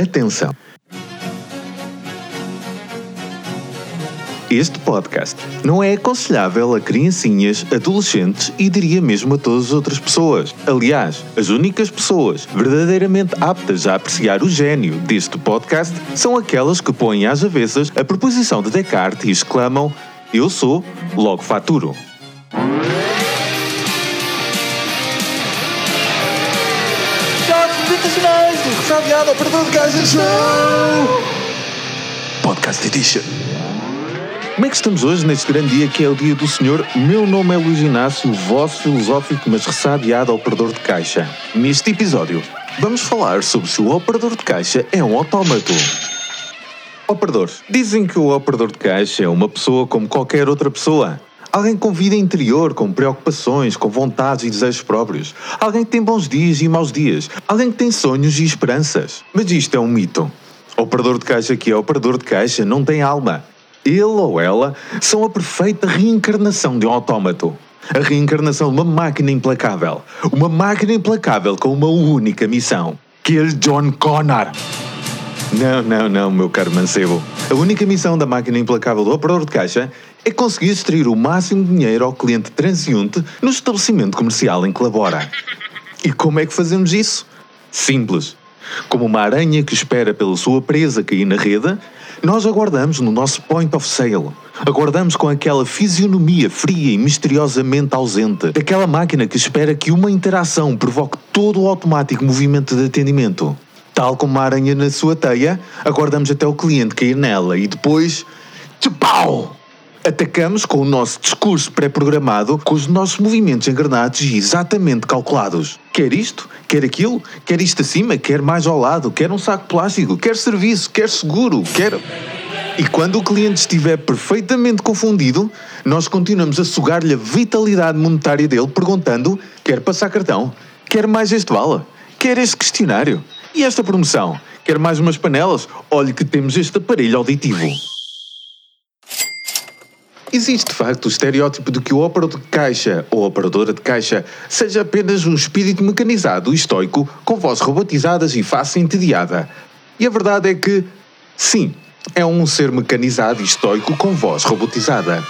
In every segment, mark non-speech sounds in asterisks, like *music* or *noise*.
Atenção! Este podcast não é aconselhável a criancinhas, adolescentes e diria mesmo a todas as outras pessoas. Aliás, as únicas pessoas verdadeiramente aptas a apreciar o gênio deste podcast são aquelas que põem às avessas a proposição de Descartes e exclamam: Eu sou, logo faturo. Internacionais do Ressabiado Operador de Caixa Show! Podcast Edition. Como é que estamos hoje neste grande dia que é o dia do Senhor? Meu nome é Luís Inácio, vosso filosófico mas ressabiado operador de caixa. Neste episódio, vamos falar sobre se o operador de caixa é um autómato. Operador. Dizem que o operador de caixa é uma pessoa como qualquer outra pessoa. Alguém com vida interior, com preocupações, com vontades e desejos próprios. Alguém que tem bons dias e maus dias. Alguém que tem sonhos e esperanças. Mas isto é um mito. O operador de caixa que é operador de caixa não tem alma. Ele ou ela são a perfeita reencarnação de um autómato. A reencarnação de uma máquina implacável. Uma máquina implacável com uma única missão. É John Connor. Não, não, não, meu caro mancebo. A única missão da máquina implacável do operador de caixa é conseguir extrair o máximo de dinheiro ao cliente transeunte no estabelecimento comercial em que labora. E como é que fazemos isso? Simples. Como uma aranha que espera pela sua presa cair na rede, nós aguardamos no nosso point of sale. Aguardamos com aquela fisionomia fria e misteriosamente ausente daquela máquina que espera que uma interação provoque todo o automático movimento de atendimento. Tal como uma aranha na sua teia, aguardamos até o cliente cair nela e depois. Tchupau! Atacamos com o nosso discurso pré-programado, com os nossos movimentos engrenados e exatamente calculados. Quer isto, quer aquilo, quer isto acima, quer mais ao lado, quer um saco plástico, quer serviço, quer seguro, quer. E quando o cliente estiver perfeitamente confundido, nós continuamos a sugar-lhe a vitalidade monetária dele, perguntando: quer passar cartão? Quer mais este vale? Quer este questionário? E esta promoção? Quer mais umas panelas? Olhe que temos este aparelho auditivo. Existe de facto o estereótipo de que o operador de caixa ou operadora de caixa seja apenas um espírito mecanizado e estoico com voz robotizadas e face entediada. E a verdade é que, sim, é um ser mecanizado e estoico com voz robotizada.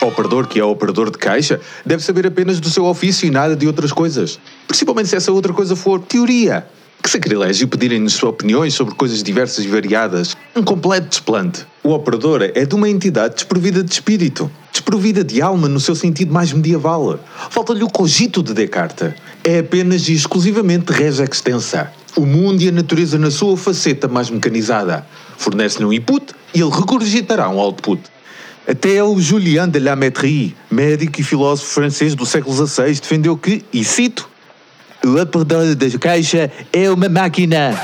O operador que é operador de caixa deve saber apenas do seu ofício e nada de outras coisas. Principalmente se essa outra coisa for teoria. Que sacrilégio pedirem-nos suas opiniões sobre coisas diversas e variadas. Um completo desplante. O operador é de uma entidade desprovida de espírito, desprovida de alma no seu sentido mais medieval. Falta-lhe o cogito de Descartes. É apenas e exclusivamente res extensa. O mundo e a natureza na sua faceta mais mecanizada. Fornece-lhe um input e ele regurgitará um output. Até o Julien de la Métrie, médico e filósofo francês do século XVI, defendeu que, e cito, o operador da caixa é uma máquina.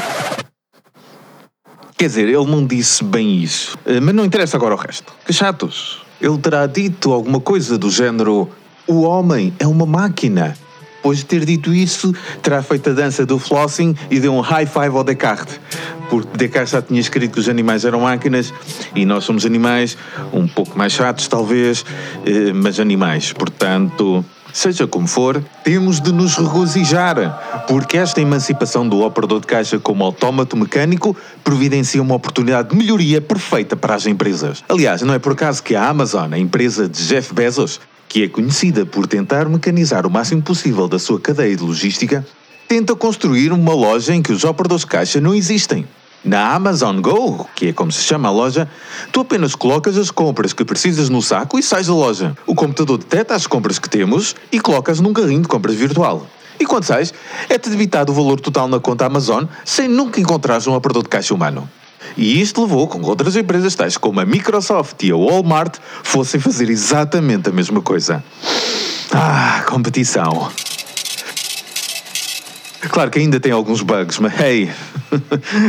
Quer dizer, ele não disse bem isso. Eh, Mas não interessa agora o resto. Que chatos. Ele terá dito alguma coisa do género: o homem é uma máquina. Depois de ter dito isso, terá feito a dança do flossing e deu um high five ao Descartes. Porque Descartes já tinha escrito que os animais eram máquinas e nós somos animais, um pouco mais chatos talvez, eh, mas animais. Portanto, Seja como for, temos de nos regozijar, porque esta emancipação do operador de caixa como autómato mecânico providencia uma oportunidade de melhoria perfeita para as empresas. Aliás, não é por acaso que a Amazon, a empresa de Jeff Bezos, que é conhecida por tentar mecanizar o máximo possível da sua cadeia de logística, tenta construir uma loja em que os operadores de caixa não existem. Na Amazon Go, que é como se chama a loja, tu apenas colocas as compras que precisas no saco e sais da loja. O computador detecta as compras que temos e colocas num carrinho de compras virtual. E quando sais, é-te debitado o valor total na conta Amazon sem nunca encontrares um operador de caixa humano. E isto levou com que outras empresas tais como a Microsoft e a Walmart fossem fazer exatamente a mesma coisa. Ah, competição. Claro que ainda tem alguns bugs, mas hey,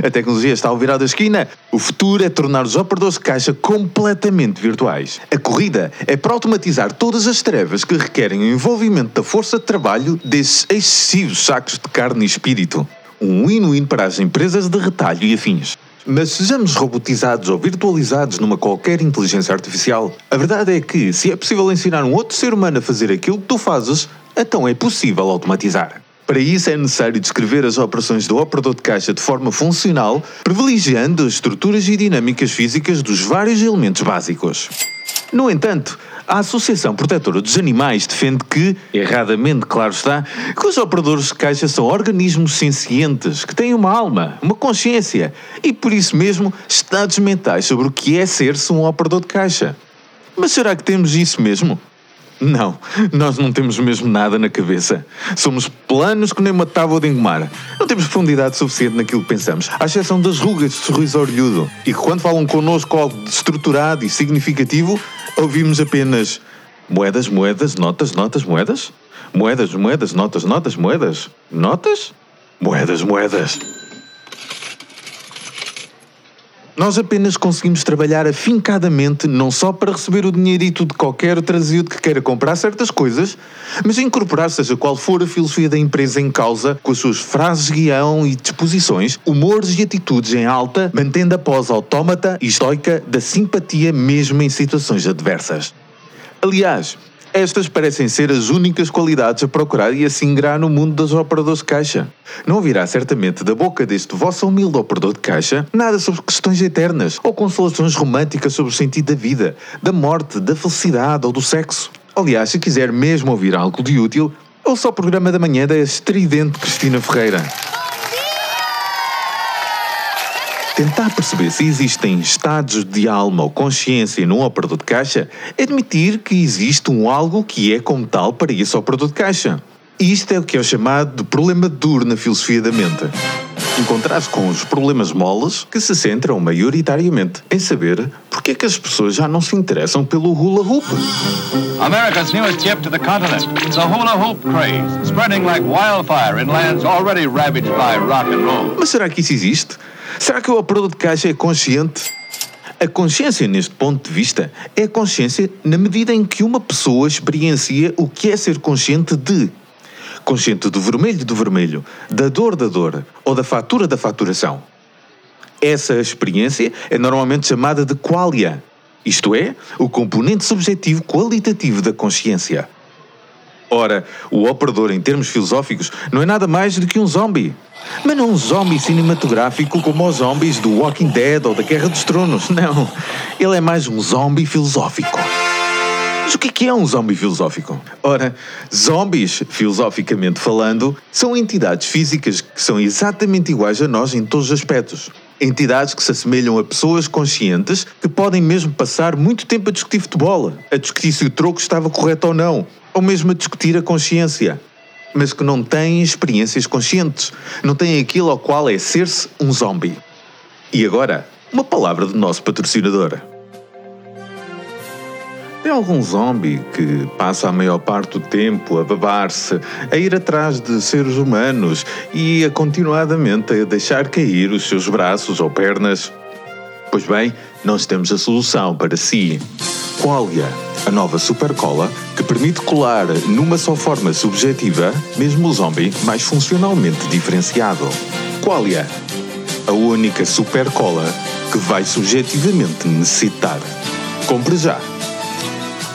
a tecnologia está ao virar da esquina. O futuro é tornar os operadores de caixa completamente virtuais. A corrida é para automatizar todas as tarefas que requerem o envolvimento da força de trabalho desses excessivos sacos de carne e espírito. Um win-win para as empresas de retalho e afins. Mas sejamos robotizados ou virtualizados numa qualquer inteligência artificial, a verdade é que, se é possível ensinar um outro ser humano a fazer aquilo que tu fazes, então é possível automatizar. Para isso é necessário descrever as operações do operador de caixa de forma funcional, privilegiando as estruturas e dinâmicas físicas dos vários elementos básicos. No entanto, a Associação Protetora dos Animais defende que, erradamente claro está, que os operadores de caixa são organismos sencientes, que têm uma alma, uma consciência e, por isso mesmo, estados mentais sobre o que é ser-se um operador de caixa. Mas será que temos isso mesmo? Não, nós não temos mesmo nada na cabeça. Somos planos que nem uma tábua de engomar. Não temos profundidade suficiente naquilo que pensamos, à exceção das rugas de sorriso orlhudo. E que quando falam connosco algo estruturado e significativo, ouvimos apenas moedas, moedas, notas, notas, moedas? Moedas, moedas, notas, notas, moedas? Notas? Moedas, moedas. Nós apenas conseguimos trabalhar afincadamente não só para receber o dinheirito de qualquer trazido que queira comprar certas coisas, mas incorporar seja qual for a filosofia da empresa em causa, com as suas frases guião e disposições, humores e atitudes em alta, mantendo a pós autómata e estoica da simpatia mesmo em situações adversas. Aliás, estas parecem ser as únicas qualidades a procurar e a se ingrar no mundo dos operadores de caixa. Não virá certamente da boca deste vosso humilde operador de caixa nada sobre questões eternas ou consolações românticas sobre o sentido da vida, da morte, da felicidade ou do sexo. Aliás, se quiser mesmo ouvir algo de útil, ouça o programa da manhã da estridente Cristina Ferreira. Tentar perceber se existem estados de alma ou consciência num operador de caixa é admitir que existe um algo que é como tal para esse operador de caixa. Isto é o que é chamado de problema duro na filosofia da mente. Encontrar-se com os problemas moles que se centram maioritariamente em saber porque é que as pessoas já não se interessam pelo hula hoop. America's newest gift to the continent. It's a hula hoop craze, spreading like wildfire in lands already ravaged by rock and roll. Mas será que isso existe? Será que o operador de caixa é consciente? A consciência, neste ponto de vista, é a consciência na medida em que uma pessoa experiencia o que é ser consciente de. Consciente do vermelho do vermelho, da dor da dor ou da fatura da faturação. Essa experiência é normalmente chamada de qualia, isto é, o componente subjetivo qualitativo da consciência. Ora, o operador, em termos filosóficos, não é nada mais do que um zombie. Mas não um zombie cinematográfico como os zombies do Walking Dead ou da Guerra dos Tronos. Não. Ele é mais um zombie filosófico. Mas o que é um zombie filosófico? Ora, zombies, filosoficamente falando, são entidades físicas que são exatamente iguais a nós em todos os aspectos. Entidades que se assemelham a pessoas conscientes que podem mesmo passar muito tempo a discutir futebol, a discutir se o troco estava correto ou não, ou mesmo a discutir a consciência mas que não têm experiências conscientes, não têm aquilo ao qual é ser-se um zombie. E agora, uma palavra do nosso patrocinador. Tem algum zombie que passa a maior parte do tempo a babar-se, a ir atrás de seres humanos e a continuadamente a deixar cair os seus braços ou pernas? Pois bem, nós temos a solução para si. Qualia, a nova super cola que permite colar numa só forma subjetiva, mesmo o zombie mais funcionalmente diferenciado. Qualia, a única super cola que vai subjetivamente necessitar. Compre já!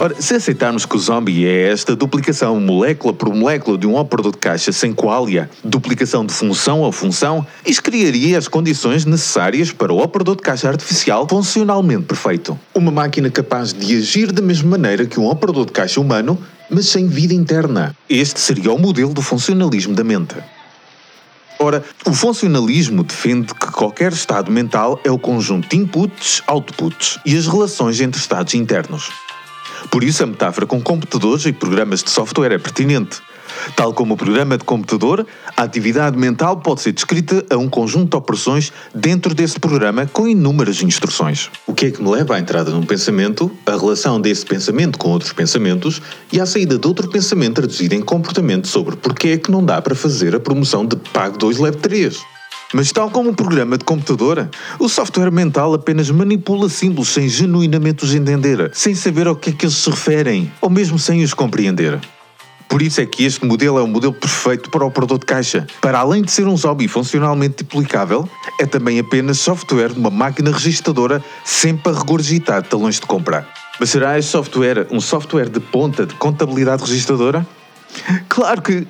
Ora, se aceitarmos que o zombie é esta duplicação molécula por molécula de um operador de caixa sem qualia, duplicação de função a função, isso criaria as condições necessárias para o operador de caixa artificial funcionalmente perfeito. Uma máquina capaz de agir da mesma maneira que um operador de caixa humano, mas sem vida interna. Este seria o modelo do funcionalismo da mente. Ora, o funcionalismo defende que qualquer estado mental é o conjunto de inputs, outputs e as relações entre estados internos. Por isso, a metáfora com computadores e programas de software é pertinente. Tal como o programa de computador, a atividade mental pode ser descrita a um conjunto de operações dentro desse programa com inúmeras instruções. O que é que me leva à entrada num pensamento, a relação desse pensamento com outros pensamentos e à saída de outro pensamento traduzido em comportamento sobre porque é que não dá para fazer a promoção de Pago 2 Leve 3. Mas, tal como um programa de computador, o software mental apenas manipula símbolos sem genuinamente os entender, sem saber ao que é que eles se referem, ou mesmo sem os compreender. Por isso é que este modelo é o modelo perfeito para o operador de caixa. Para além de ser um zombie funcionalmente duplicável, é também apenas software de uma máquina registradora sempre a regurgitar talões de compra. Mas será este software um software de ponta de contabilidade registradora? Claro que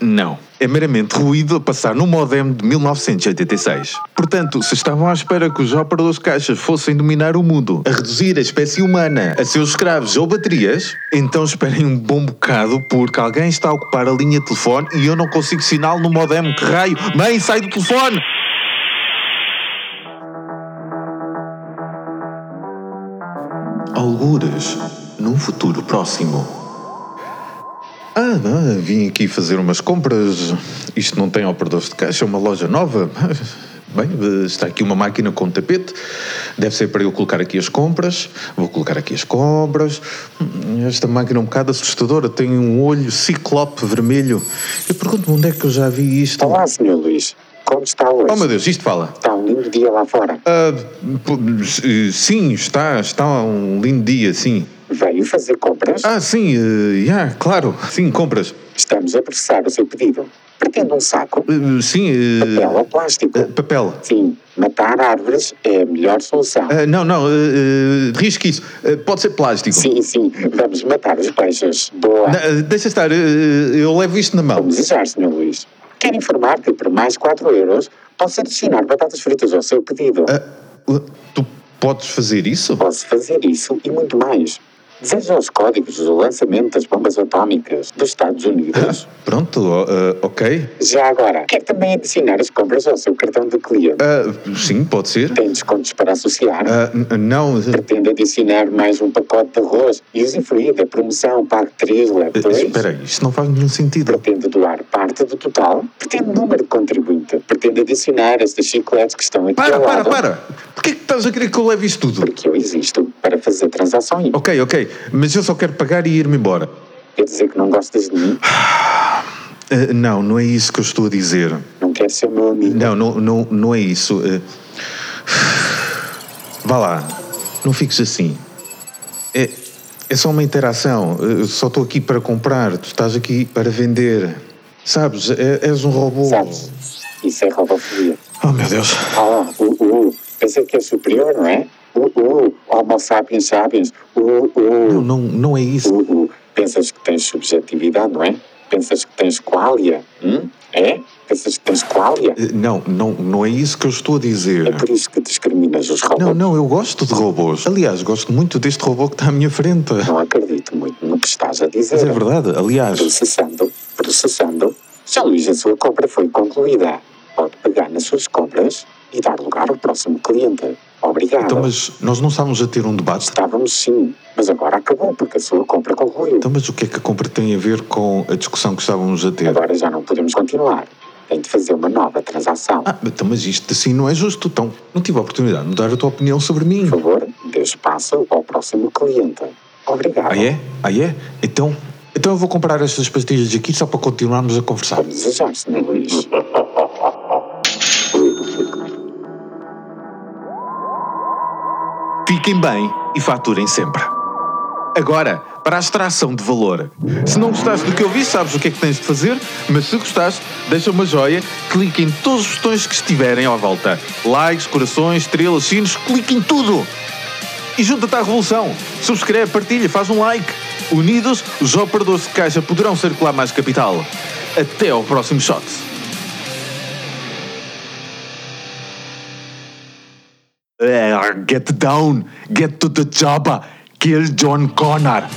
não. É meramente ruído a passar no modem de 1986. Portanto, se estavam à espera que os operadores caixas fossem dominar o mundo, a reduzir a espécie humana a seus escravos ou baterias, então esperem um bom bocado porque alguém está a ocupar a linha de telefone e eu não consigo sinal no modem. Que raio! Mãe, sai do telefone! Algures, num futuro próximo. Ah, vim aqui fazer umas compras. Isto não tem operadores de caixa, é uma loja nova. *laughs* Bem, está aqui uma máquina com tapete. Deve ser para eu colocar aqui as compras. Vou colocar aqui as compras. Hum, Esta máquina é um bocado assustadora. Tem um olho ciclope vermelho. Eu pergunto-me onde é que eu já vi isto. Olá, Sr. Luís. Como está hoje? Oh meu Deus, isto fala. Está um lindo dia lá fora. Ah, sim, está, está um lindo dia, sim. Veio fazer compras? Ah, sim, eh, já, claro. Sim, compras. Estamos a processar o seu pedido. Pretende um saco? Eh, sim, eh, Papel ou plástico? papel. Sim, matar árvores é a melhor solução. Não, não, risque isso. Pode ser plástico. Sim, sim, vamos matar os peixes. Boa. Eh, deixa estar, eu levo isto na mão. Vamos desejar, Sr. Luís. Quero informar que por mais 4 euros posso adicionar batatas fritas ao seu pedido. Uh, tu podes fazer isso? Posso fazer isso e muito mais. Deseja os códigos do lançamento das bombas atómicas dos Estados Unidos? *laughs* Pronto, oh, eh, ok. Já agora, quer também adicionar as compras ao seu cartão de cliente? Ah, sim, pode ser. Tem descontos para associar? Ah, n- não, Pretende adicionar mais um pacote de arroz e usufruir da promoção Pague 3 Leve eh, 2? espera aí, isto não faz nenhum sentido. Pretende doar parte do total? Pretende número de contribuinte? Pretende adicionar estas chicletes que estão aqui Para, para, para! Porquê que estás a querer que eu leve isto tudo? Porque eu existo para fazer transações. Ok, ok, mas eu só quero pagar e ir-me embora. Quer dizer que não gostas de mim? Ah, não, não é isso que eu estou a dizer. Não quer ser meu amigo? Não, não, não, não é isso. Eh, Vá lá, não fiques assim. É, é só uma interação. Eu só estou aqui para comprar, tu estás aqui para vender. Sabes, é- és um robô. Sabes? Isso é robofobia. Oh meu Deus. Ah, uh, uh, pensa que é superior, não é? Uh, uh, homo sapiens sapiens. Uh, Não, uh, não, não é isso. uh, uh. Pensas que tens subjetividade, não é? Pensas que tens qualia, hum? É? Pensas que tens qualia? Eh, Não, não, não é isso que eu estou a dizer. É por isso que discriminas os robôs. Não, não, eu gosto de robôs. Aliás, gosto muito deste robô que está à minha frente. Não acredito muito no que estás a dizer. Mas é verdade, aliás. Processando, processando. Já Luís, a sua compra foi concluída. Pode pegar nas suas compras e dar lugar ao próximo cliente. Obrigado. Então, mas nós não estávamos a ter um debate. Estávamos sim, mas agora acabou porque a sua compra concluiu. Então, mas o que é que a compra tem a ver com a discussão que estávamos a ter? Agora já não podemos continuar. Tem de fazer uma nova transação. Ah, então, mas isto assim não é justo. Então, não tive a oportunidade de mudar a tua opinião sobre mim. Por favor, dê espaço ao próximo cliente. Obrigado. Ah, é? Ah, é? Então, então eu vou comprar estas pastilhas aqui só para continuarmos a conversar. Vamos desejar, Sr. Luís. *laughs* Fiquem bem e faturem sempre. Agora, para a extração de valor. Se não gostaste do que eu vi, sabes o que é que tens de fazer, mas se gostaste, deixa uma joia, clique em todos os botões que estiverem à volta. Likes, corações, estrelas, sinos, clique em tudo! E junta-te à revolução. Subscreve, partilha, faz um like. Unidos, os operadores de caixa poderão circular mais capital. Até ao próximo shot. Get down, get to the chopper, kill John Connor.